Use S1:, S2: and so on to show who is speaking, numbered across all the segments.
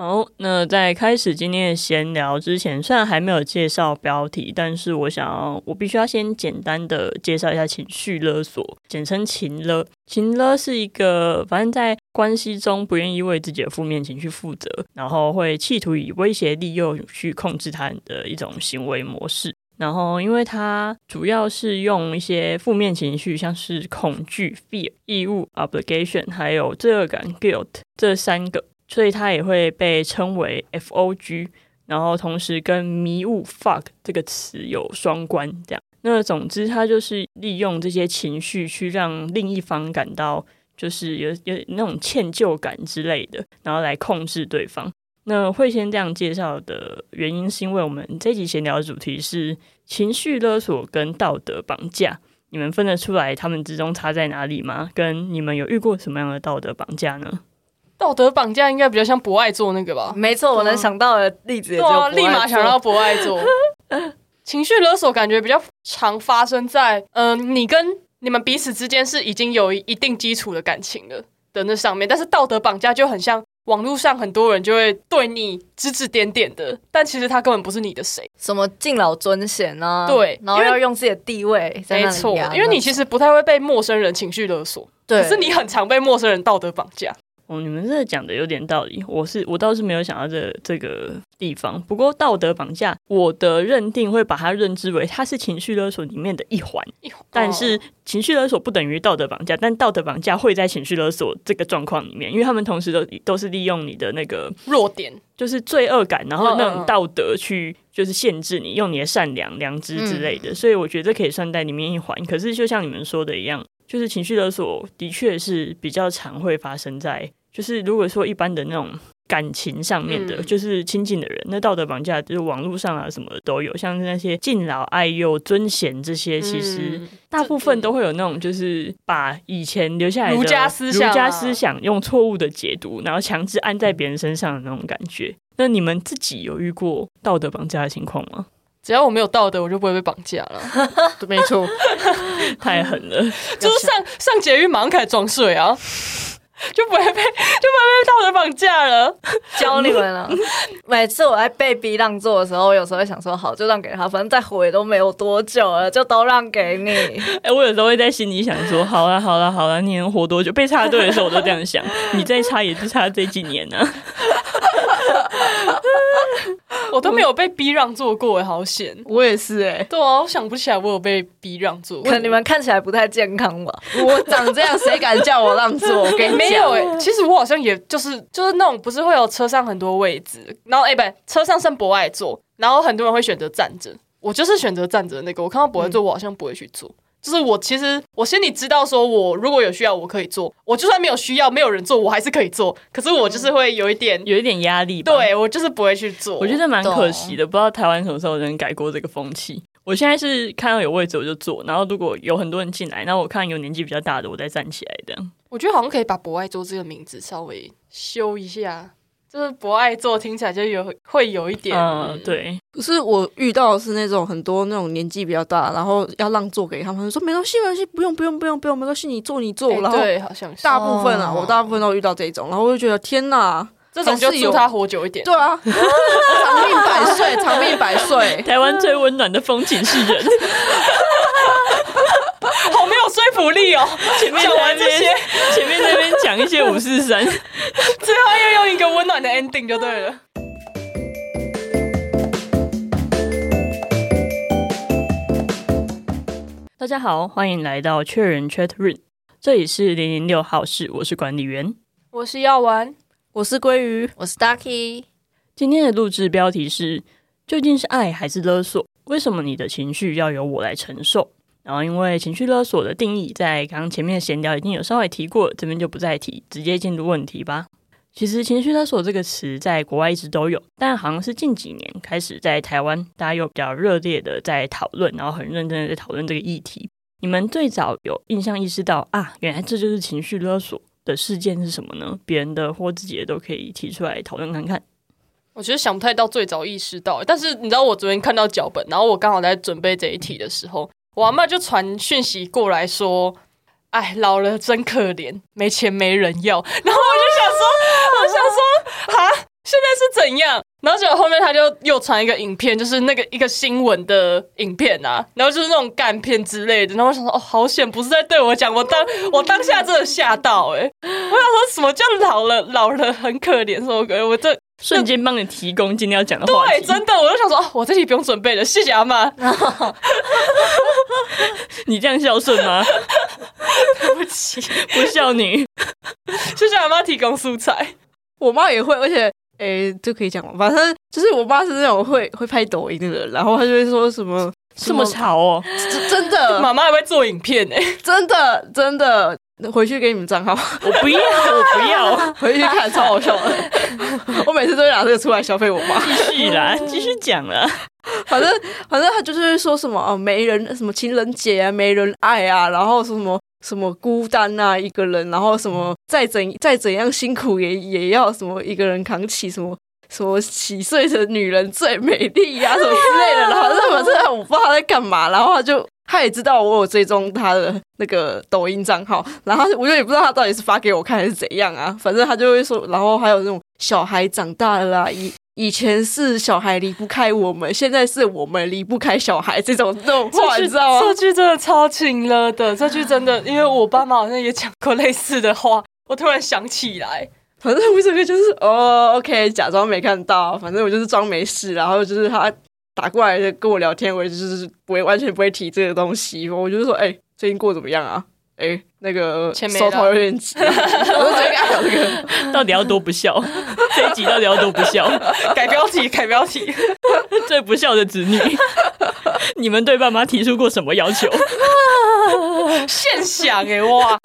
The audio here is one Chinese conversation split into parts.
S1: 好，那在开始今天的闲聊之前，虽然还没有介绍标题，但是我想要，我必须要先简单的介绍一下情绪勒索，简称情勒。情勒是一个，反正在关系中不愿意为自己的负面情绪负责，然后会企图以威胁利诱去控制他人的一种行为模式。然后，因为它主要是用一些负面情绪，像是恐惧 （fear）、义务 （obligation） 还有罪恶感 （guilt） 这三个。所以它也会被称为 F O G，然后同时跟迷雾 fuck 这个词有双关，这样。那总之，它就是利用这些情绪去让另一方感到就是有有那种歉疚感之类的，然后来控制对方。那会先这样介绍的原因，是因为我们这集闲聊的主题是情绪勒索跟道德绑架，你们分得出来他们之中差在哪里吗？跟你们有遇过什么样的道德绑架呢？
S2: 道德绑架应该比较像博爱做那个吧？
S3: 没错，我能想到的例子也
S2: 就立马想到博爱做。情绪勒索感觉比较常发生在，嗯，你跟你们彼此之间是已经有一定基础的感情了的那上面，但是道德绑架就很像网络上很多人就会对你指指点点的，但其实他根本不是你的谁，
S3: 什么敬老尊贤啊，
S2: 对，
S3: 然后要用自己的地位，
S2: 没错，因为你其实不太会被陌生人情绪勒索，
S3: 对，
S2: 可是你很常被陌生人道德绑架。
S1: 哦，你们这讲的有点道理，我是我倒是没有想到这这个地方。不过道德绑架，我的认定会把它认知为它是情绪勒索里面的一环。但是情绪勒索不等于道德绑架，但道德绑架会在情绪勒索这个状况里面，因为他们同时都都是利用你的那个
S2: 弱点，
S1: 就是罪恶感，然后那种道德去就是限制你，用你的善良、良知之类的。所以我觉得这可以算在里面一环。可是就像你们说的一样，就是情绪勒索的确是比较常会发生在。就是如果说一般的那种感情上面的，就是亲近的人，那道德绑架就是网络上啊什么的都有，像是那些敬老爱幼、尊贤这些，其实大部分都会有那种，就是把以前留下来的儒
S2: 家思想、
S1: 儒家思想用错误的解读，然后强制安在别人身上的那种感觉。那你们自己有遇过道德绑架的情况吗？
S2: 只要我没有道德，我就不会被绑架了。
S3: 没错，
S1: 太狠了，
S2: 就是上上捷运马上开始装睡啊。就不会被就不会被道德绑架了，
S3: 教你们了。每次我在被逼让座的时候，我有时候会想说，好，就让给他，反正再活也都没有多久了，就都让给你。
S1: 哎，我有时候会在心里想说，好了，好了，好了，你能活多久？被插队的时候，我都这样想。你再插也是插这几年呢。
S2: 我都没有被逼让座过，哎好险！
S3: 我也是哎，
S2: 对啊，我想不起来我有被逼让座。
S3: 可能你们看起来不太健康吧？
S4: 我长这样，谁敢叫我让座？我跟你
S2: 没有哎，其实我好像也就是就是那种不是会有车上很多位置，然后哎不，车上剩博爱座，然后很多人会选择站着，我就是选择站着那个。我看到博爱座，我好像不会去坐。就是我其实我心里知道，说我如果有需要，我可以做。我就算没有需要，没有人做，我还是可以做。可是我就是会有一点
S1: 有一点压力。
S2: 对我就是不会去做。
S1: 我觉得蛮可惜的，不知道台湾什么时候能改过这个风气。我现在是看到有位置我就坐，然后如果有很多人进来，那我看有年纪比较大的，我再站起来这样。
S2: 我觉得好像可以把“博爱桌”这个名字稍微修一下。就是不爱做，听起来就有会有一点，
S1: 嗯，对。
S4: 可是我遇到的是那种很多那种年纪比较大，然后要让座给他们，说没关系，没关系，不用，不用，不用，不用，没关系，你坐，你坐。然后
S2: 对，好像
S4: 大部分啊，我大部分都遇到这种，然后我就觉得天哪，
S2: 这种就祝他活久一点。
S4: 对啊，长命百岁，长命百岁。
S1: 台湾最温暖的风景是人。
S2: 好没有说服力哦！
S1: 前面
S2: 讲完这些，
S1: 前面讲一些五四三，最
S2: 后要用一个温暖的 ending 就对了。
S1: 大家好，欢迎来到确认 Chat Room，这里是零零六号室，我是管理员，
S2: 我是药丸，
S4: 我是鲑鱼，
S3: 我是 Ducky。
S1: 今天的录制标题是：究竟是爱还是勒索？为什么你的情绪要由我来承受？然后，因为情绪勒索的定义在刚刚前面的闲聊已经有稍微提过，这边就不再提，直接进入问题吧。其实，情绪勒索这个词在国外一直都有，但好像是近几年开始在台湾，大家又比较热烈的在讨论，然后很认真的在讨论这个议题。你们最早有印象意识到啊，原来这就是情绪勒索的事件是什么呢？别人的或自己的都可以提出来讨论看看。
S2: 我觉得想不太到最早意识到，但是你知道，我昨天看到脚本，然后我刚好在准备这一题的时候。我阿妈就传讯息过来说：“哎，老了真可怜，没钱没人要。”然后我就想说：“我想说，啊，现在是怎样？然后结果后面他就又传一个影片，就是那个一个新闻的影片啊，然后就是那种干片之类的。然后我想说，哦，好险，不是在对我讲。我当我当下真的吓到哎、我想说什么叫老了老了很可怜什么鬼？我这
S1: 瞬间帮你提供今天要讲的话
S2: 对，真的，我就想说，哦，我这题不用准备了，谢谢阿妈。
S1: 你这样孝顺吗？
S2: 对不起，
S1: 不孝女。
S2: 谢谢阿妈提供素材。
S4: 我妈也会，而且诶，就可以讲吗？反正就是我妈是那种会会拍抖音的人，然后她就会说什么
S1: 这么潮哦！
S4: 真真的
S2: 妈妈还会做影片哎、
S4: 真的真的，回去给你们账号，
S1: 我不要，我不要，
S4: 回去看，超好笑的。我每次都会拿这个出来消费我妈。
S1: 继续啦，继续讲了。
S4: 反正反正他就是说什么哦，没人什么情人节啊，没人爱啊，然后说什么什么孤单啊，一个人，然后什么再怎再怎样辛苦也也要什么一个人扛起什么。什么几岁的女人最美丽呀、什么之类的，然后什么这我不知道他在干嘛，然后他就他也知道我有追踪他的那个抖音账号，然后我就也不知道他到底是发给我看还是怎样啊，反正他就会说，然后还有那种小孩长大了啦，以以前是小孩离不开我们，现在是我们离不开小孩这种这种话，你知道吗
S2: 这？句真的超情了的，这句真的，因为我爸妈好像也讲过类似的话，我突然想起来。
S4: 反正我整个就是哦，OK，假装没看到，反正我就是装没事，然后就是他打过来跟我聊天，我也就是不会完全不会提这个东西，我就是说，哎、最近过得怎么样啊？哎、那个手头有点急、啊，我就直接跟他聊这个。
S1: 到底要多不孝？这一集到底要多不孝？
S2: 改标题，改标题。
S1: 最不孝的子女，你们对爸妈提出过什么要求？
S2: 现想哎、哇！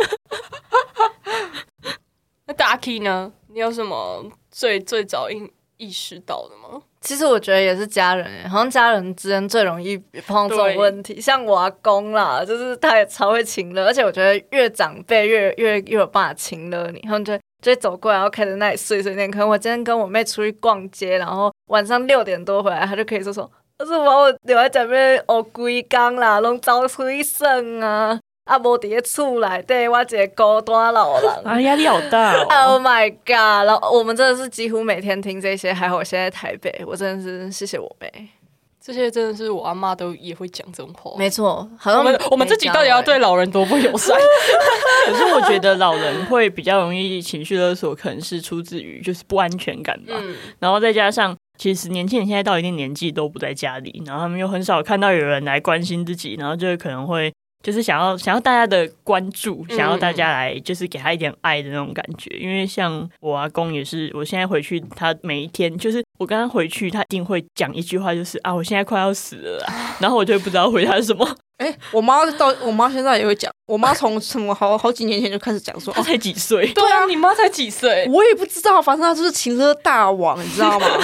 S2: 那大 key 呢？你有什么最最早意意识到的吗？
S3: 其实我觉得也是家人欸，好像家人之间最容易碰到这种问题。像我阿公啦，就是他也超会亲热，而且我觉得越长辈越越越有办法亲热你，他们就就会走过来，然后开始那里碎碎念。可能我今天跟我妹出去逛街，然后晚上六点多回来，他就可以说说，可是我把我留在这边学规工啦，拢走出去耍啊，啊无伫咧厝内底，我一个孤单老人。
S1: 啊，压力好大哦！
S3: Oh my god！然后我们真的是几乎每天听这些，还好我现在在台北，我真的是谢谢我妹。
S2: 这些真的是我阿妈都也会讲这种话。
S3: 没错，好像
S2: 我们我们自己到底要对老人多不友善？
S1: 可是我觉得老人会比较容易情绪勒索，可能是出自于就是不安全感吧。
S2: 嗯，
S1: 然后再加上，其实年轻人现在到一定年纪都不在家里，然后他们又很少看到有人来关心自己，然后就可能会就是想要想要大家的关注，
S2: 嗯
S1: 想要大家来就是给他一点爱的那种感觉。因为像我阿公也是，我现在回去，他每一天就是我跟他回去，他一定会讲一句话，就是啊，我现在快要死了啦，然后我就不知道回他什么。
S4: 哎、我妈到我妈现在也会讲，我妈从什么好好几年前就开始讲说，哦，
S1: 他才几岁，
S2: 对啊，你妈才几岁？
S4: 我也不知道，反正她就是情勒大王，你知道吗？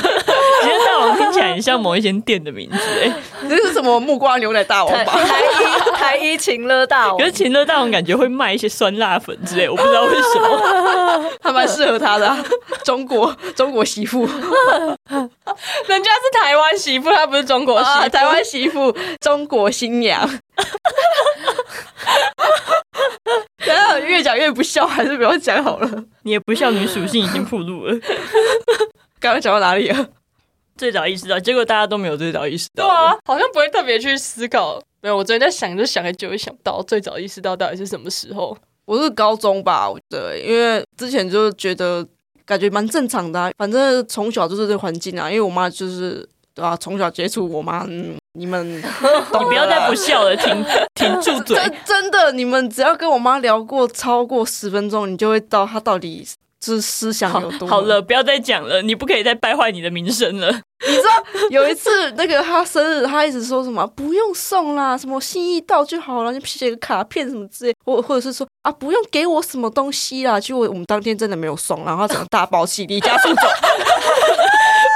S1: 其实大王听起来很像某一间店的名字哎，
S4: 这是什么木瓜牛奶大王吧？
S3: 台一台一情乐大王
S1: 可是，情乐大王感觉会卖一些酸辣粉之类，我不知道为什么。
S4: 还蛮适合他的啊、中国中国媳妇
S2: 人家是台湾媳妇，她不是中国媳妇。
S4: 啊，台湾媳妇，中国新娘。等下越讲越不笑，还是不要讲好了。
S1: 你也不笑女属性已经暴露了。
S4: 刚刚讲到哪里了？
S1: 最早意识到，结果大家都没有最早意识到。
S2: 对啊，好像不会特别去思考。没有，我昨天在想，就想很久，也想不到最早意识到到底是什么时候。
S4: 我是高中吧，对，因为之前就觉得感觉蛮正常的啊、反正从小就是这环境啊。因为我妈就是对啊，从小接触我妈，嗯，你们
S1: 你不要再不笑了，停 停住嘴。
S4: 真真的，你们只要跟我妈聊过超过十分钟，你就会知道她到底就是思想有多
S1: 好了，不要再讲了，你不可以再败坏你的名声了。
S4: 你知道有一次，那个他生日，他一直说什么不用送啦，什么心意到就好了，你写个卡片什么之类，或或者是说啊不用给我什么东西啦。结果我们当天真的没有送，然后他整个大爆气，离家出走。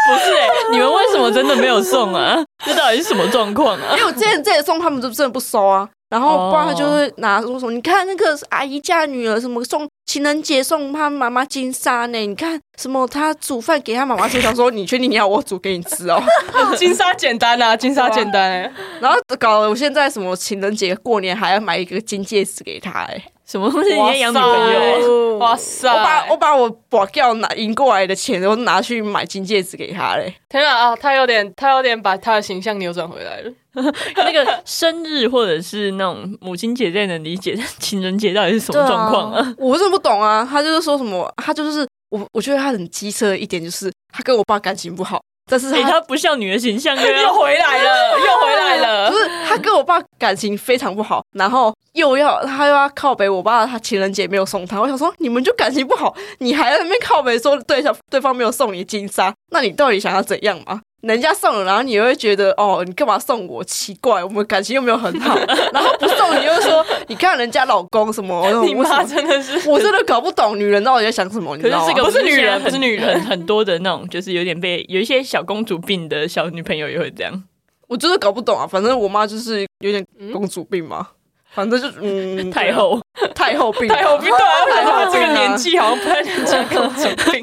S1: 不是、欸，你们为什么真的没有送啊？这到底是什么状况啊
S4: 因？为我之前这里送他们就真的不收啊，然后不然他就会拿说什么，你看那个阿姨嫁女儿什么送情人节送她妈妈金沙呢，你看什么她煮饭给她妈妈吃，想说你确定你要我煮给你吃哦？
S2: 金沙简单啊，金沙简单、欸。
S4: 然后搞得我现在什么情人节过年还要买一个金戒指给她，哎，
S1: 什么东西？你在养女朋友？
S2: 哇塞！
S4: 我把我把我把掉拿赢过来的钱都拿去买金戒指给他嘞。
S2: 天啊啊！他有点他有点把他的形象扭转回来了。
S1: 那个生日或者是那种母亲节再能理解，情人节到底是什么状况啊？
S4: 我真的不懂啊！他就是说什么，他就是我，我觉得他很机车的一点就是他跟我爸感情不好。但是
S1: 他不像女的形象，又
S2: 又回来了，又回来了。
S4: 不是他跟我爸感情非常不好，然后又要他又要靠北我爸，他情人节没有送他。我想说，你们就感情不好，你还在那边靠北说对象对方没有送你金沙，那你到底想要怎样嘛？人家送了，然后你又会觉得哦，你干嘛送我？奇怪，我们感情又没有很好。然后不送，你又说你看人家老公什么？
S2: 你妈真的是，
S4: 我真的搞不懂女人到底在想什么。
S1: 可是这个
S2: 不是女人，不是女人，
S1: 很多的那种，就是有点被有一些小公主病的小女朋友也会这样。
S4: 我真的搞不懂啊，反正我妈就是有点公主病嘛，反正就嗯，
S1: 太后
S4: 太后病，
S2: 太后病，对啊，这个年纪好像不太能讲公主病。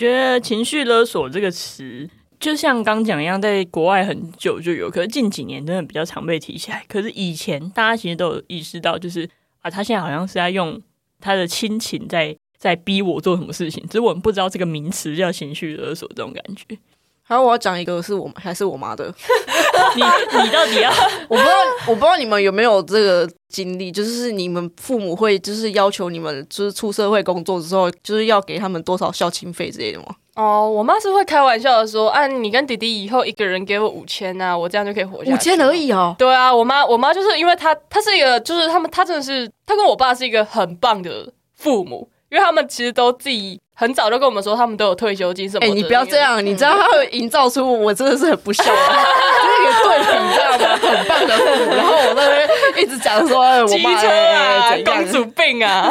S1: 觉得情绪勒索这个词，就像刚讲一样，在国外很久就有，可是近几年真的比较常被提起来。可是以前大家其实都有意识到，就是啊，他现在好像是在用他的亲情在在逼我做什么事情，只是我们不知道这个名词叫情绪勒索这种感觉。
S4: 好，我要讲一个是我还是我妈的，
S1: 你你到底要？
S4: 我不知道，我不知道你们有没有这个经历，就是你们父母会就是要求你们就是出社会工作之后，就是要给他们多少孝亲费之类的吗？
S2: 哦，我妈是会开玩笑的说，啊，你跟弟弟以后一个人给我五千呐，我这样就可以活下去。
S4: 五千而已哦。
S2: 对啊，我妈我妈就是因为她她是一个就是他们她真的是她跟我爸是一个很棒的父母，因为他们其实都自己。很早就跟我们说，他们都有退休金什么？
S4: 哎，你不要这样，你知道他会营造出我真的是很不孝，这个对比，你知道吗？很棒的父母，然后我那边一直讲说，我妈
S2: 啊，公主病啊，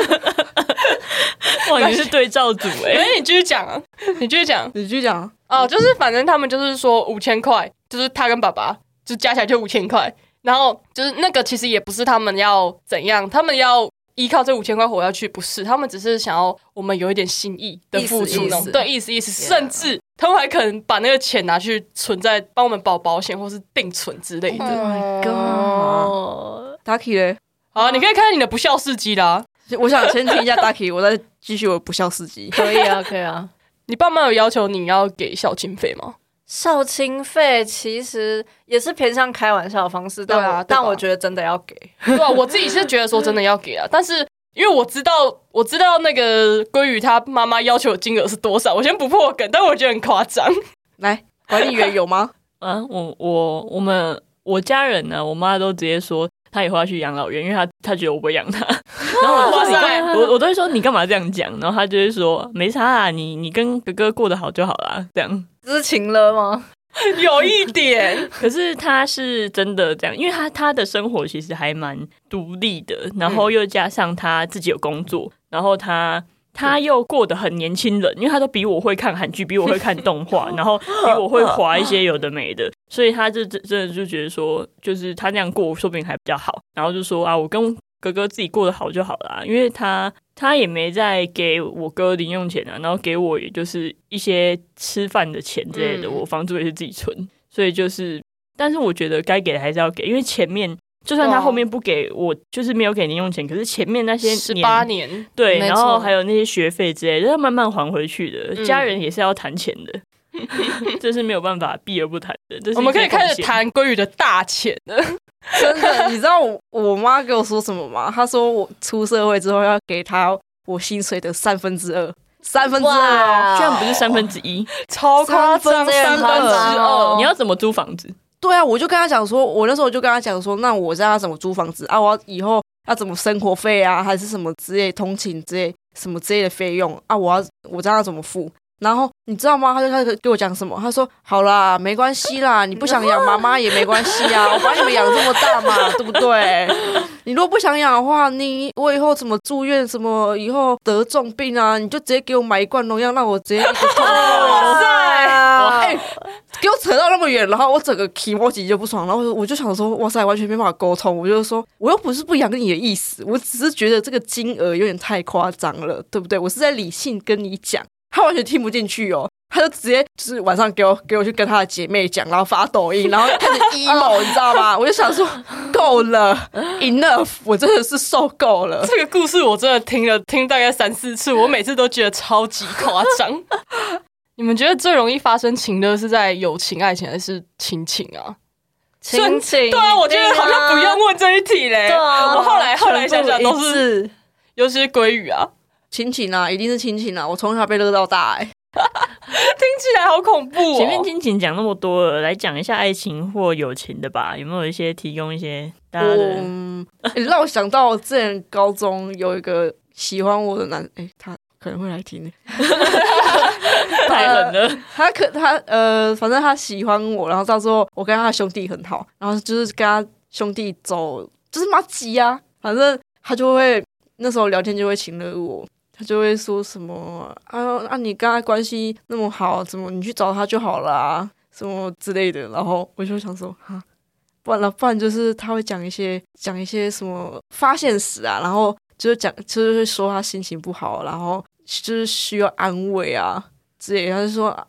S1: 哇，你是对照组哎，
S2: 哎，你继续讲啊，你继续讲，
S4: 你继续讲
S2: 哦，就是反正他们就是说五千块，就是他跟爸爸就加起来就五千块，然后就是那个其实也不是他们要怎样，他们要。依靠这五千块活下去不是，他们只是想要我们有一点心意的付出，对，意思意思，甚至他们还可能把那个钱拿去存在帮我们保保险或是定存之类的。
S4: My God，Ducky 嘞，
S2: 好，你可以看看你的不孝事迹啦。
S4: 我想先听一下 Ducky，我再继续我不孝事迹。
S3: 可以啊，可以啊。
S2: 你爸妈有要求你要给孝亲费吗？
S3: 孝亲费其实也是偏向开玩笑的方式，对啊，但我觉得真的要给，
S2: 对啊，我自己是觉得说真的要给啊，但是因为我知道我知道那个鲑鱼他妈妈要求的金额是多少，我先不破梗，但我觉得很夸张。
S4: 来，管理员有吗？
S1: 啊，我我我们我家人呢，我妈都直接说她以后要去养老院，因为他他觉得我不会养他。然后我说我我都会说你干嘛这样讲，然后他就会说没差啊，你你跟哥哥过得好就好啦，这样。
S3: 知情了吗？
S2: 有一点，
S1: 可是他是真的这样，因为他他的生活其实还蛮独立的，然后又加上他自己有工作，然后他他又过得很年轻人，因为他都比我会看韩剧，比我会看动画，然后比我会划一些有的没的，所以他就真真的就觉得说，就是他那样过说不定还比较好，然后就说啊，我跟哥哥自己过得好就好啦，因为他。他也没再给我哥零用钱啊，然后给我也就是一些吃饭的钱之类的，我房租也是自己存，所以就是，但是我觉得该给的还是要给，因为前面就算他后面不给我，就是没有给零用钱，可是前面那些
S2: 十八年，
S1: 对，然后还有那些学费之类，都要慢慢还回去的，家人也是要谈钱的，这是没有办法避而不谈的。
S2: 我们可以开始谈鲑鱼的大钱了。
S4: 真的，你知道我我妈跟我说什么吗？她说我出社会之后要给她我薪水的三分之二，三分之二，
S1: 居然不是三分之一，
S2: 超夸张，三分之二。
S1: 你要怎么租房子？
S4: 对啊，我就跟他讲说，我那时候就跟他讲说，那我在他怎么租房子啊？我要以后要怎么生活费啊，还是什么之类通勤之类什么之类的费用啊？我要我知道怎么付。然后你知道吗？他就开始给我讲什么？他说：“好啦，没关系啦，你不想养妈妈也没关系啊，我把你们养这么大嘛，对不对？你如果不想养的话，你我以后怎么住院，什么以后得重病啊，你就直接给我买一罐农药，让我直接 哇塞！给我扯到那么远，然后我整个皮毛级就不爽，然后我就想说，哇塞，完全没办法沟通。我就说，我又不是不养你的意思，我只是觉得这个金额有点太夸张了，对不对？我是在理性跟你讲。”他完全听不进去哦，他就直接就是晚上给我给我去跟他的姐妹讲，然后发抖音，然后开始 emo，你知道吗？我就想说够了，enough，我真的是受够了。
S2: 这个故事我真的听了听大概三四次，我每次都觉得超级夸张。你们觉得最容易发生情的是在友情、爱情还是亲情啊？
S3: 亲情，
S2: 对啊，我觉得好像不用问这一题嘞。
S3: 对啊，
S2: 我后来后来想想都是，尤其是鲑鱼啊，
S4: 亲情啊，一定是亲情啊！我从小被勒到大、欸，
S2: 听起来好恐怖
S1: 前面
S2: 哦。
S1: 亲情讲那么多了，来讲一下爱情或友情的吧。有没有一些提供一些大家的？
S4: 嗯，欸让我想到之前高中有一个喜欢我的男，哎、他可能会来听，
S1: 太狠了，
S4: 他可他呃，反正他喜欢我，然后到时候我跟他兄弟很好，然后就是跟他兄弟走，就是妈鸡啊，反正他就会那时候聊天就会请了我。他就会说什么啊啊，你跟他关系那么好，怎么你去找他就好了啊，什么之类的。然后我就想说，哈，不然了，不然就是他会讲一些讲一些什么发现史啊，然后就是讲就是会说他心情不好，然后就是需要安慰啊之类。他就说啊，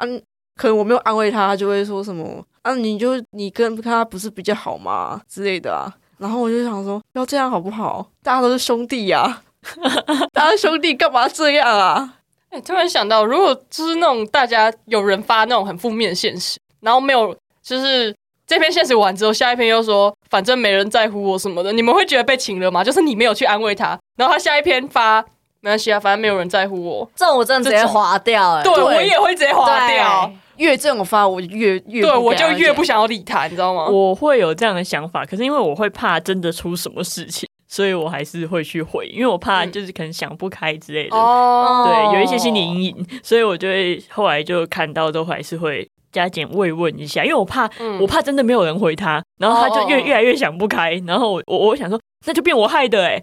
S4: 可能我没有安慰他，他就会说什么啊，你就你跟跟他不是比较好吗之类的啊。然后我就想说，要这样好不好？大家都是兄弟呀、大家兄弟干嘛这样啊？
S2: 哎、突然想到，如果就是那种大家有人发那种很负面的现实，然后没有就是这篇现实完之后，下一篇又说反正没人在乎我什么的，你们会觉得被请了吗？就是你没有去安慰他，然后他下一篇发没关系啊，反正没有人在乎我，
S3: 这种我真的直接划掉、哎，
S2: 对我也会直接划掉，
S4: 越这种发我越越
S2: 对我就越不想要理他，你知道吗？
S1: 我会有这样的想法，可是因为我会怕真的出什么事情，所以我还是会去回，因为我怕就是可能想不开之类的。
S2: 哦
S1: 对，有一些心理阴影，所以我就会后来就看到都还是会加减慰问一下，因为我怕、
S2: 嗯
S1: 我怕真的没有人回他，然后他就越越来越想不开，然后我我我想说那就变我害的哎、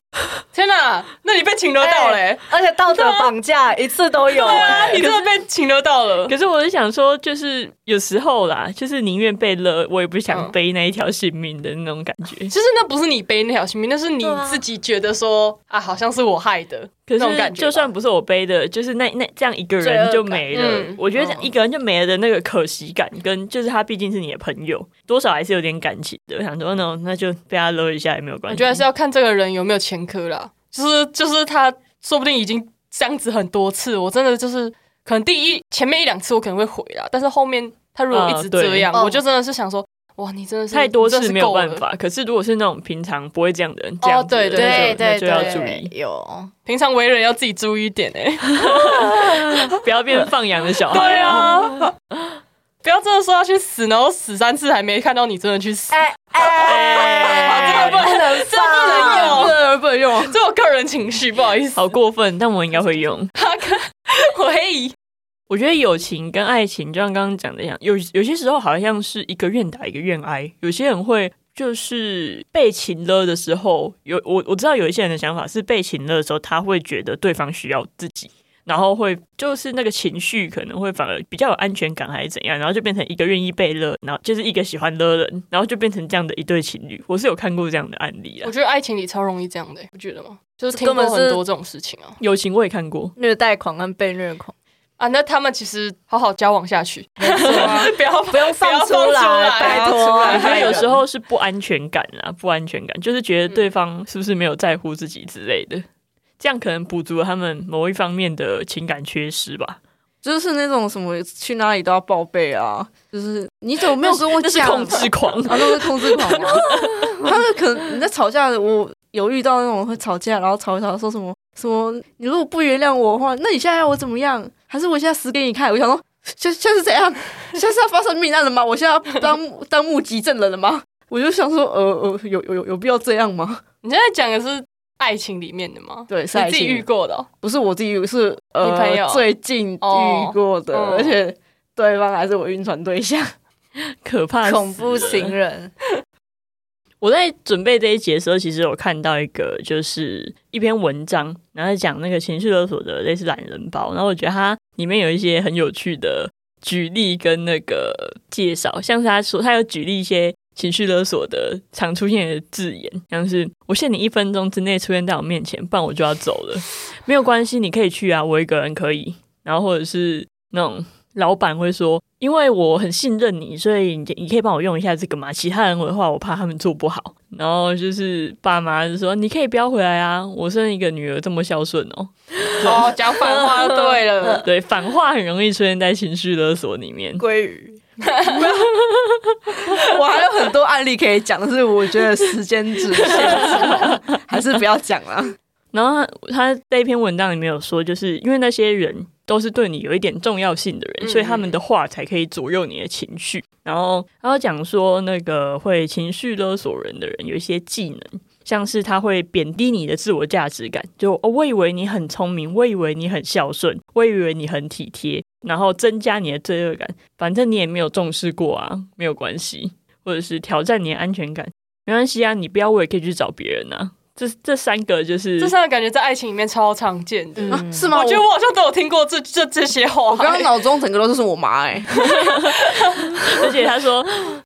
S2: 天哪，那你被请留到嘞、
S3: 而且道德绑架一次都有、
S2: 对啊，
S3: 哎。
S2: 你真的被请留到了。
S1: 可是我是想说，就是有时候啦，就是宁愿被勒，我也不想
S2: 嗯
S1: 背那一条性命的那种感觉。
S2: 其实那不是你背那条性命，那是你自己觉得说啊，好像是我害的
S1: 可是
S2: 那种感觉。
S1: 就算不是我背的，就是那那这样一个人就没了。我觉得这样一个人就没了的那个可惜感，跟就是他毕竟是你的朋友，多少还是有点感情的。我想说，那那就被他勒一下也没有关系。
S2: 我觉得还是要看这个人有没有前科啦，就是就是他说不定已经这样子很多次，我真的就是可能第一前面一两次我可能会回啦，但是后面他如果一直这样，
S3: 哦
S2: 我就真的是想说，哇，你真的是
S1: 太多次没有。办法。可是如果是那种平常不会这样的人，这样子的
S2: 对对
S3: 对对
S1: 就要，注意，
S3: 有
S2: 平常为人要自己注意一点哎、
S1: 不要变放羊的小孩。
S2: 对啊，不要真的说要去死，然后死三次还没看到你真的去死，
S3: 哎哎，
S2: 这个不能
S3: 能
S2: 这不能用
S4: 不能不能用。
S2: 这我个人情绪，不好意思，
S1: 好过分，但我应该会用。
S2: 回忆
S1: 我觉得友情跟爱情，就像刚刚讲的一样，有有些时候好像是一个愿打一个愿挨。有些人会就是被情了的时候，有我我知道有一些人的想法是被情了的时候，他会觉得对方需要自己，然后会就是那个情绪可能会反而比较有安全感还是怎样，然后就变成一个愿意被勒，然后就是一个喜欢勒人，然后就变成这样的一对情侣。我是有看过这样的案例啊
S2: 我，觉得爱情里超容易这样的、不觉得吗？就是听
S3: 根本是
S2: 过很多这种事情啊
S1: 友情我也看过。
S3: 虐待狂跟被虐狂，
S2: 啊！那他们其实好好交往下去，不要
S3: 不用放出
S2: 不要放出
S3: 来，
S2: 来
S3: 拜托。
S2: 不要出来
S1: 我觉得有时候是不安全感啊，不安全感，就是觉得
S2: 嗯
S1: 对方是不是没有在乎自己之类的，这样可能补足了他们某一方面的情感缺失吧。
S4: 就是那种什么去哪里都要报备啊，就是你怎么没有跟我讲？
S1: 控制狂，
S4: 啊，那是控制狂吗？他们可能你在吵架，我有遇到那种会吵架，然后吵一吵说什么什么，你如果不原谅我的话，那你现在要我怎么样？还是我现在死给你看？我想说，现现在是怎样？现在是要发生命案了吗？我现在要当 当目击证人了吗？我就想说，呃呃，有有有有必要这样吗？
S2: 你现在讲的是爱情里面的吗？
S4: 对，是
S2: 自己遇
S4: 情，
S2: 过的哦、
S4: 不是我自己遇，是
S2: 你朋友
S4: 呃最近遇过的，而且对方还是我晕船对象。
S1: 可怕
S3: 恐怖情人，
S1: 我在准备这一节的时候，其实有看到一个就是一篇文章，然后讲那个情绪勒索的类似懒人包，然后我觉得它里面有一些很有趣的举例跟那个介绍，像是他说他有举例一些情绪勒索的常出现的字眼，像是我限你一分钟之内出现在我面前，不然我就要走了，没有关系，你可以去啊，我一个人可以，然后或者是那种老板会说，因为我很信任你，所以你你可以帮我用一下这个嘛。其他人的话，我怕他们做不好。然后就是爸妈就说，你可以不要回来啊，我生一个女儿这么孝顺哦。
S2: 哦，讲反话就对了。
S1: 对，反话很容易出现在情绪勒索里面。
S3: 鲑鱼，
S4: 我还有很多案例可以讲，但是我觉得时间只限制，还是不要讲了。
S1: 然后他在一篇文章里面有说，就是因为那些人都是对你有一点重要性的人，所以他们的话才可以左右你的情绪。然后他讲说，那个会情绪勒索人的人有一些技能，像是他会贬低你的自我价值感，就哦，我以为你很聪明，我以为你很孝顺，我以为你很体贴，然后增加你的罪恶感。反正你也没有重视过啊，没有关系，或者是挑战你的安全感，没关系啊，你不要，我也可以去找别人啊。这这三个就是
S2: 这三个感觉在爱情里面超常见的，
S4: 啊是吗？
S2: 我觉得我好像都有听过这这这些话。
S4: 我刚刚脑中整个都是我妈哎、
S1: 而且他说，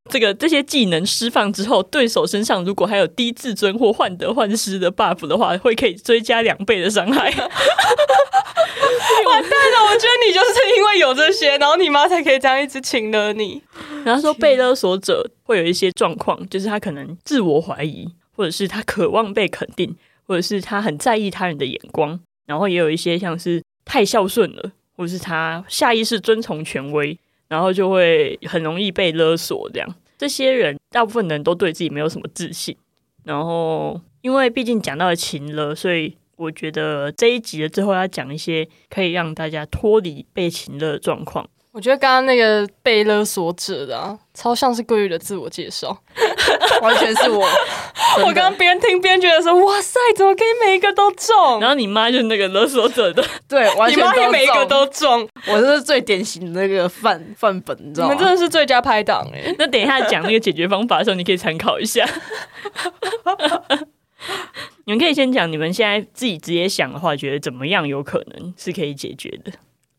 S1: 这个这些技能释放之后，对手身上如果还有低自尊或患得患失的 buff 的话，会可以追加两倍的伤害。
S2: 完蛋了，我觉得你就是因为有这些，然后你妈才可以这样一直请了你。
S1: 然后说被勒索者会有一些状况，就是他可能自我怀疑，或者是他渴望被肯定，或者是他很在意他人的眼光，然后也有一些像是太孝顺了，或者是他下意识遵从权威，然后就会很容易被勒索。这样，这些人大部分人都对自己没有什么自信。然后，因为毕竟讲到了情勒，所以我觉得这一集的最后要讲一些可以让大家脱离被情勒的状况。
S2: 我觉得刚刚那个被勒索者的啊，超像是桂玉的自我介绍。
S4: 完全是我。
S2: 我刚刚边听边觉得说，哇塞，怎么可以每一个都中？
S1: 然后你妈就是那个勒索者的，
S4: 对，完全
S2: 你妈也每一个都中，
S4: 我这是最典型的那个范范本，你知道吗？
S2: 你们真的是最佳拍档哎！
S1: 那等一下讲那个解决方法的时候，你可以参考一下。你们可以先讲你们现在自己直接想的话，觉得怎么样有可能是可以解决的。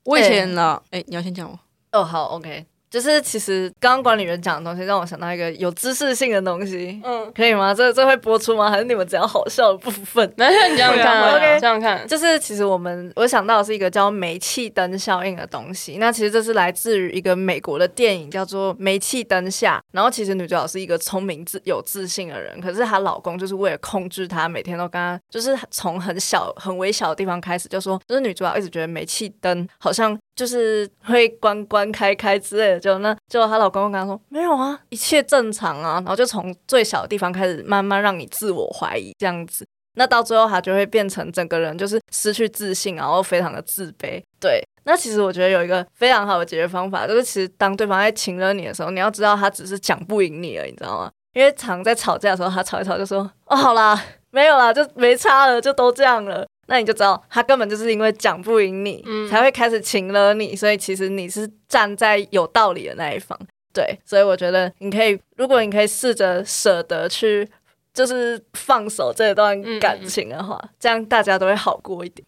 S4: 我以前呢，哎、你要先讲我？
S3: 哦，好，OK，就是其实刚刚管理员讲的东西让我想到一个有知识性的东西，
S2: 嗯，
S3: 可以吗？这这会播出吗？还是你们只要好笑的部分？
S2: 那你这样看 啊
S3: ，OK
S2: 这样看，
S3: 就是其实我们我想到的是一个叫煤气灯效应的东西。那其实这是来自于一个美国的电影，叫做《煤气灯下》。然后其实女主角是一个聪明自有自信的人，可是她老公就是为了控制她，每天都跟她就是从很小很微小的地方开始，就说就是女主角一直觉得煤气灯好像就是会关关开开之类的，就那就她老公跟她说没有啊，一切正常啊，然后就从最小的地方开始慢慢让你自我怀疑这样子。那到最后，她就会变成整个人就是失去自信，然后非常的自卑。对，那其实我觉得有一个非常好的解决方法，就是其实当对方在请了你的时候，你要知道他只是讲不赢你了，你知道吗？因为常在吵架的时候，他吵一吵就说：“哦，好啦，没有啦，就没差了，就都这样了。”那你就知道他根本就是因为讲不赢你，
S2: 嗯
S3: 才会开始请了你，所以其实你是站在有道理的那一方。对，所以我觉得你可以，如果你可以试着舍得去，就是放手这段感情的话，这样大家都会好过一点。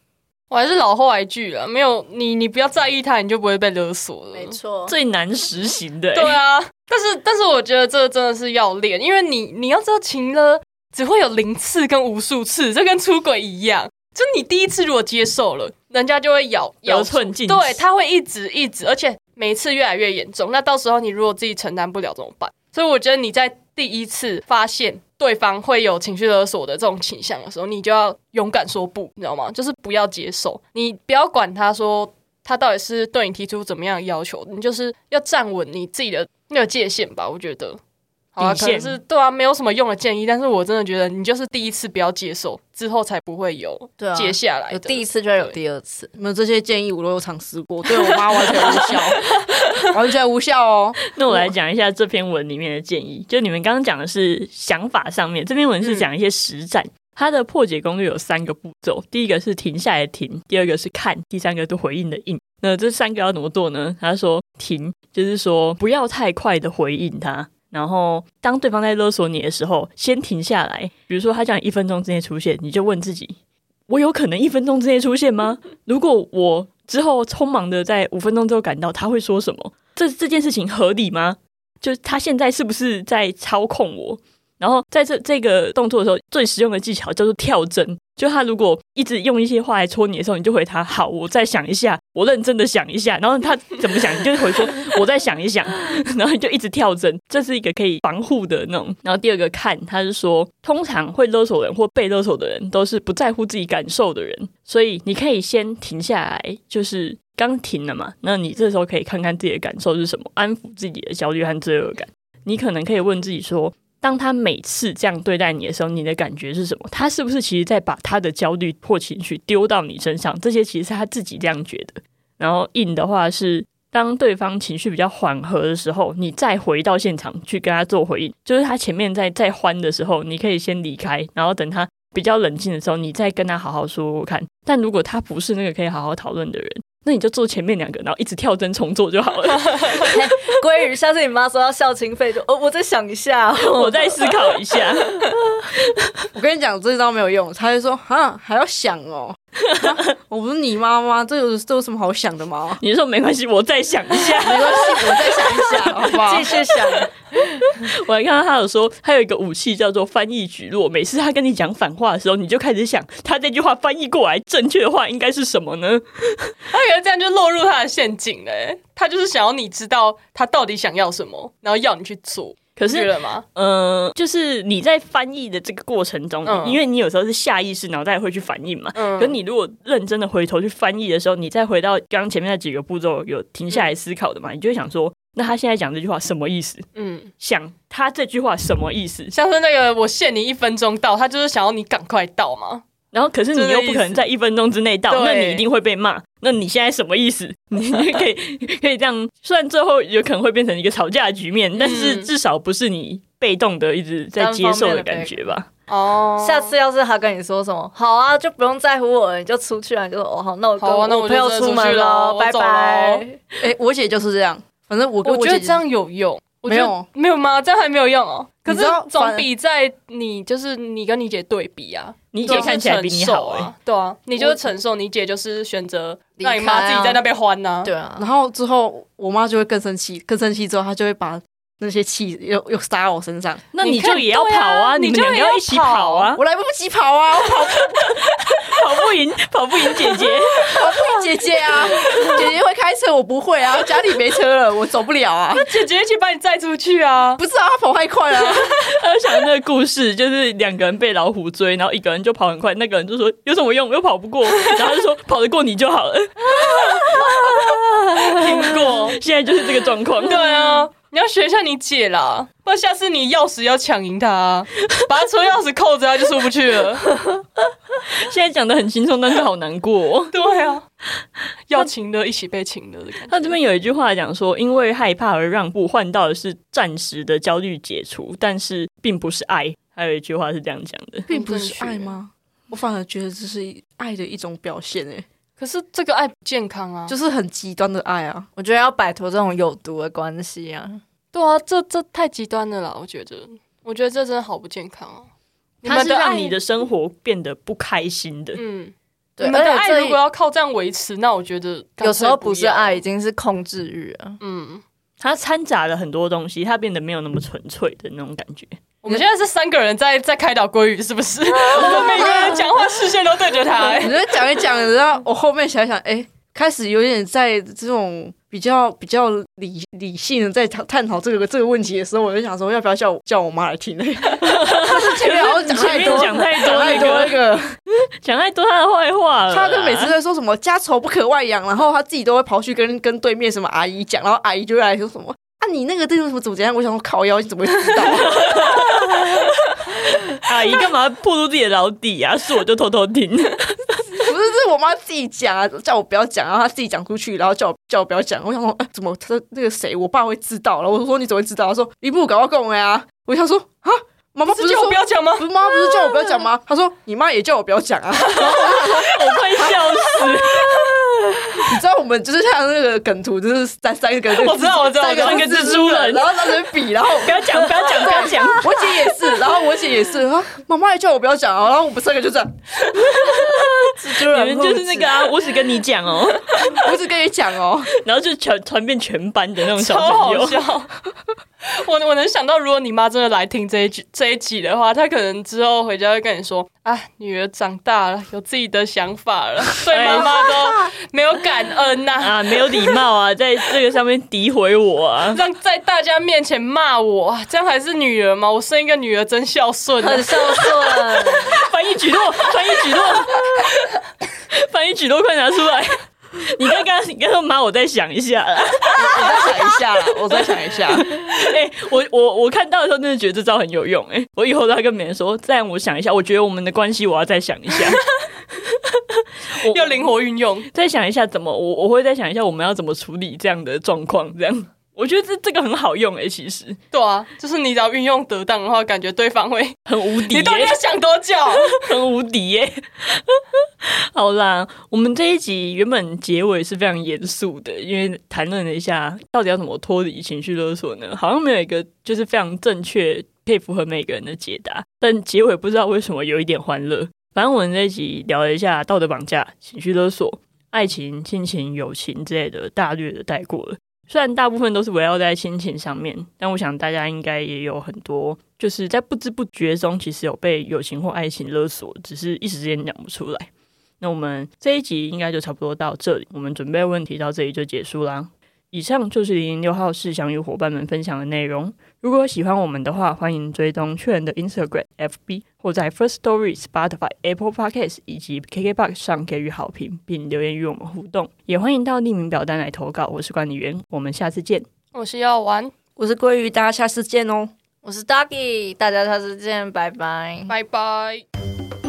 S2: 我还是老话一句了，没有你，你不要在意他，你就不会被勒索了。
S3: 没错，
S1: 最难实行的、欸
S2: 对啊，但是但是我觉得这真的是要练，因为你你要知道情了只会有零次跟无数次，这跟出轨一样。就你第一次如果接受了，人家就会咬咬
S1: 得寸进尺
S2: 对，他会一直一直，而且每一次越来越严重。那到时候你如果自己承担不了怎么办？所以我觉得你在第一次发现对方会有情绪勒索的这种倾向的时候，你就要勇敢说不，你知道吗？就是不要接受，你不要管他说他到底是对你提出怎么样的要求，你就是要站稳你自己的那个界限吧。我觉得，好啊，可能是对啊，没有什么用的建议，但是我真的觉得你就是第一次不要接受，之后才不会有接下来的。
S3: 有第一次就要有第二次。
S4: 你们这些建议我都有尝试过，对我妈 完全无效，完全无效哦。
S1: 那我来讲一下这篇文里面的建议。就你们刚刚讲的是想法上面，这篇文是讲一些实战。它的破解攻略有三个步骤，第一个是停下来停，第二个是看，第三个是回应的应。那这三个要怎么做呢？他说停，就是说不要太快的回应他。然后，当对方在勒索你的时候，先停下来。比如说，他讲一分钟之内出现，你就问自己：我有可能一分钟之内出现吗？如果我之后匆忙的在五分钟之后赶到，他会说什么？这这件事情合理吗？就他现在是不是在操控我？然后在这这个动作的时候，最实用的技巧叫做跳针。就他如果一直用一些话来戳你的时候，你就回他好，我再想一下，我认真的想一下，然后他怎么想，你就回说我再想一想，然后就一直跳针，这是一个可以防护的那种。然后第二个看，他是说，通常会勒索人或被勒索的人都是不在乎自己感受的人，所以你可以先停下来，就是刚停了嘛，那你这时候可以看看自己的感受是什么，安抚自己的焦虑和罪恶感。你可能可以问自己说。当他每次这样对待你的时候，你的感觉是什么？他是不是其实在把他的焦虑或情绪丢到你身上？这些其实是他自己这样觉得。然后硬的话是，当对方情绪比较缓和的时候，你再回到现场去跟他做回应。就是他前面在在欢的时候，你可以先离开，然后等他比较冷静的时候，你再跟他好好说说看。但如果他不是那个可以好好讨论的人，那你就做前面两个，然后一直跳针重做就好了。
S3: 鲑鱼，下次你妈说要校清费，就哦，我再想一下，
S1: 我再思考一下。
S4: 我跟你讲，这招没有用。他就说啊，还要想哦。我不是你妈妈，这有这有什么好想的吗？
S1: 你说没关系，我再想一下，
S4: 没关系，我再想一下，好不好？
S3: 继续想。
S1: 我还看到他有说，他有一个武器叫做翻译举落。每次他跟你讲反话的时候，你就开始想，他这句话翻译过来正确的话应该是什么呢？
S2: 他觉得这样就落入他的陷阱嘞。他就是想要你知道他到底想要什么，然后要你去做。
S1: 可是
S2: 嗯？
S1: 呃，就是你在翻译的这个过程中，因为你有时候是下意识脑袋会去反应嘛。嗯。可你如果认真的回头去翻译的时候，你再回到刚刚前面那几个步骤，有停下来思考的嘛？你就会想说，那他现在讲这句话什么意思？嗯。想他这句话什么意思？
S2: 像是那个我限你一分钟到，他就是想要你赶快到嘛。
S1: 然后，可是你又不可能在一分钟之内到，那你一定会被骂。那你现在什么意思？你可以可以这样，虽然最后有可能会变成一个吵架的局面，但是至少不是你被动的一直在接受的感觉吧？
S3: 哦，下次要是他跟你说什么，好啊，就不用在乎我了，你就出去啊，就说哦好，那我跟我朋友出门了，拜拜。
S4: 哎，我姐就是这样，反正我
S2: 我觉得这样有用。
S4: 没有
S2: 没有吗？这样还没有用哦。可是总比在你就是你跟你姐对比啊，
S1: 你姐看起来比你好
S2: 啊，对啊，你就是承受，你姐就是选择让你妈自己在那边欢啊，
S3: 对啊。
S4: 然后之后我妈就会更生气，更生气之后她就会把。那些气又又撒我身上，
S1: 那你就也要跑啊！你们两个要一起跑啊！
S4: 我来不及跑啊！我跑
S1: 跑不赢，跑不赢姐姐，
S4: 跑不赢姐姐啊！姐姐会开车，我不会啊！家里没车了，我走不了啊！
S2: 那姐姐一起把你载出去啊！
S4: 不是啊，跑太快了。
S1: 他想那个故事，就是两个人被老虎追，然后一个人就跑很快，那个人就说有什么用？又跑不过，然后就说跑得过你就好了。
S2: 听过，
S1: 现在就是这个状况。
S2: 对啊。你要学一下你姐啦，不然下次你钥匙要抢赢他，把她车钥匙扣着，她就出不去了。
S1: 现在讲的很轻松，但是好难过。
S2: 对啊，要情的一起被情的的感觉。
S1: 他这边有一句话讲说，因为害怕而让步，换到的是暂时的焦虑解除，但是并不是爱。还有一句话是这样讲的，
S4: 并不是爱吗？我反而觉得这是爱的一种表现诶。
S2: 可是这个爱不健康啊，
S4: 就是很极端的爱啊！
S3: 我觉得要摆脱这种有毒的关系啊。
S2: 对啊，这这太极端了啦！我觉得，我觉得这真的好不健康啊。
S1: 它是让你的生活变得不开心的。
S2: 嗯，对。而且爱如果要靠这样维持，那我觉得
S3: 有时候不是爱，已经是控制欲啊。嗯，
S1: 它掺杂了很多东西，它变得没有那么纯粹的那种感觉。
S2: 我们现在是三个人在在开导鲑鱼，是不是？我们每个人讲话视线都对着他。
S4: 你在讲一讲，然后我后面想想，哎，开始有点在这种比较比较理理性的在探探讨这个这个问题的时候，我就想说，要不要叫叫我妈来听呢？前面好像讲太多，
S1: 讲太多那个，讲太多他的坏话了。
S4: 他就每次在说什么家丑不可外扬，然后他自己都会跑去跟跟对面什么阿姨讲，然后阿姨就会来说什么。啊你那个这个什么怎么怎样？我想说烤腰，你怎么会知道？
S1: 阿姨干嘛暴露自己的老底啊？是我就偷偷听，不是，
S4: 是我妈自己讲啊，叫我不要讲，然后她自己讲出去，然后叫我叫我不要讲。我想说，哎，怎么他那个谁，我爸会知道了？我说你怎么会知道？他说你不搞到共呀。我想说啊，妈妈不是
S2: 叫我不要讲吗？
S4: 不是妈妈不是叫我不要讲吗？她说你妈也叫我不要讲啊。
S1: 我快笑死。
S4: 你知道我们就是像那个梗图，就是三三个，
S2: 我知道，我知道，
S4: 三个
S1: 蜘蛛人，
S4: 然后在那比，然后
S1: 不要讲，不要讲，不要讲。
S4: 我姐也是，然后我姐也是，啊，妈妈也叫我不要讲啊，然后我们三个就这样。
S1: 蜘蛛人就是那个啊，我只跟你讲哦，
S4: 我只跟你讲哦，
S1: 然后就传传遍全班的那种小
S2: 朋友。我我能想到，如果你妈真的来听这一集这一集的话，她可能之后回家会跟你说：“啊，女儿长大了，有自己的想法了，对妈妈都没有感恩呐、
S1: 啊，没有礼貌啊，在这个上面诋毁我啊！
S2: 让在大家面前骂我，这样还是女儿吗？我生一个女儿真孝顺、啊
S3: 很。孝顺。
S1: 翻译举落，翻译举落，翻译举落，快拿出来！你刚刚你刚刚妈，我再想一下啦。
S4: 我再想一下啦，我再想一下。
S1: 哎、我我我看到的时候，真的觉得这招很有用、哎，我以后都要跟别人说，再让我想一下，我觉得我们的关系我要再想一下，我
S2: 要灵活运用，
S1: 再想一下怎么，我我会再想一下我们要怎么处理这样的状况，这样。我觉得这这个很好用哎、其实
S2: 对啊，就是你只要运用得当的话，感觉对方会，
S1: 很无敌、
S2: 你到底要想多久？
S1: 很无敌耶！好啦，我们这一集原本结尾是非常严肃的，因为谈论了一下到底要怎么脱离情绪勒索呢？好像没有一个就是非常正确可以符合每个人的解答。但结尾不知道为什么有一点欢乐。反正我们这一集聊了一下道德绑架、情绪勒索、爱情、亲情、友情之类的，大略的带过了。虽然大部分都是围绕在亲情上面，但我想大家应该也有很多，就是在不知不觉中，其实有被友情或爱情勒索，只是一时间讲不出来。那我们这一集应该就差不多到这里，我们准备问题到这里就结束啦。以上就是零零六号室想与伙伴们分享的内容。如果喜欢我们的话，欢迎追踪确人的 Instagram、FB 或在 First Story、Spotify、Apple Podcasts 以及 KKBox 上给予好评，并留言与我们互动。也欢迎到匿名表单来投稿。我是管理员，我们下次见。
S2: 我是药丸，
S4: 我是鲑鱼，大家下次见哦。
S3: 我是 Doggy，大家下次见，拜拜。
S2: 拜拜。